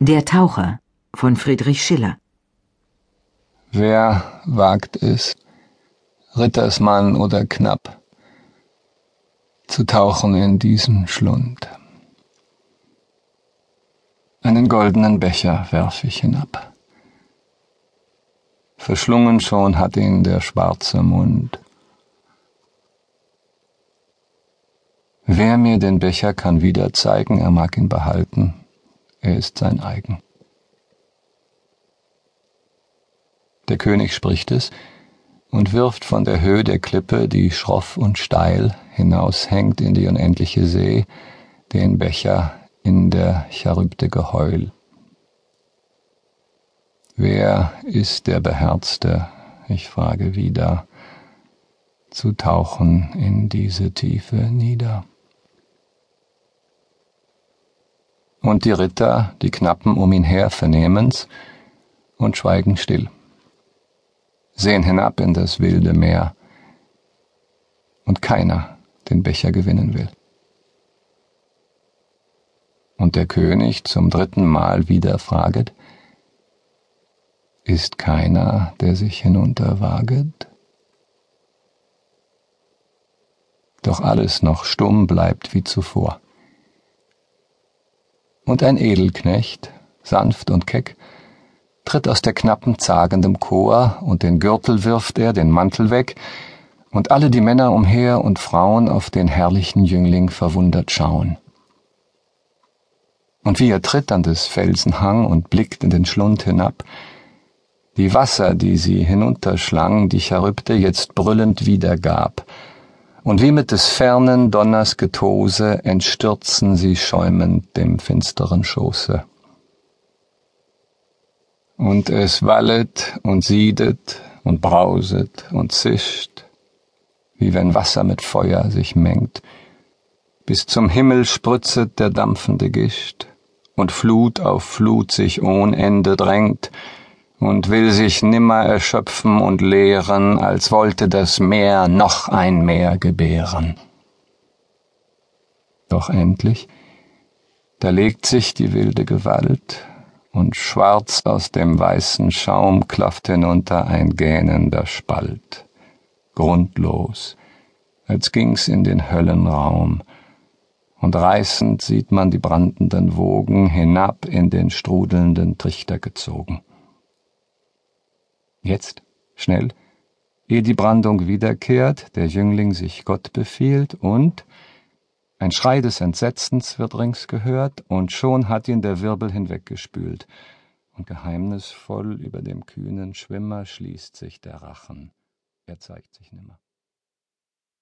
Der Taucher von Friedrich Schiller Wer wagt es, Rittersmann oder Knapp, zu tauchen in diesen Schlund? Einen goldenen Becher werf ich hinab. Verschlungen schon hat ihn der schwarze Mund. Wer mir den Becher kann wieder zeigen, er mag ihn behalten er ist sein eigen. Der König spricht es und wirft von der Höhe der Klippe, die schroff und steil hinaushängt in die unendliche See, den Becher in der Charybde Geheul. Wer ist der Beherzte, ich frage wieder, zu tauchen in diese Tiefe nieder? Und die Ritter, die Knappen um ihn her, vernehmen's und schweigen still, sehen hinab in das wilde Meer, und keiner den Becher gewinnen will. Und der König zum dritten Mal wieder fraget, ist keiner, der sich hinunterwaget? Doch alles noch stumm bleibt wie zuvor und ein Edelknecht, sanft und keck, tritt aus der knappen zagendem Chor, und den Gürtel wirft er, den Mantel weg, und alle die Männer umher und Frauen auf den herrlichen Jüngling verwundert schauen. Und wie er tritt an des Felsen Hang und blickt in den Schlund hinab, die Wasser, die sie hinunterschlang, die Charybde jetzt brüllend wiedergab, und wie mit des fernen Donners Getose entstürzen sie schäumend dem finsteren Schoße. Und es wallet und siedet und brauset und zischt, wie wenn Wasser mit Feuer sich mengt, bis zum Himmel spritzet der dampfende Gischt, und Flut auf Flut sich ohn Ende drängt, und will sich nimmer erschöpfen und leeren, als wollte das Meer noch ein Meer gebären. Doch endlich, da legt sich die wilde Gewalt, und schwarz aus dem weißen Schaum klafft hinunter ein gähnender Spalt, grundlos, als ging's in den Höllenraum, und reißend sieht man die brandenden Wogen hinab in den strudelnden Trichter gezogen. Jetzt, schnell, ehe die Brandung wiederkehrt, der Jüngling sich Gott befiehlt und ein Schrei des Entsetzens wird rings gehört, und schon hat ihn der Wirbel hinweggespült, und geheimnisvoll über dem kühnen Schwimmer schließt sich der Rachen, er zeigt sich nimmer.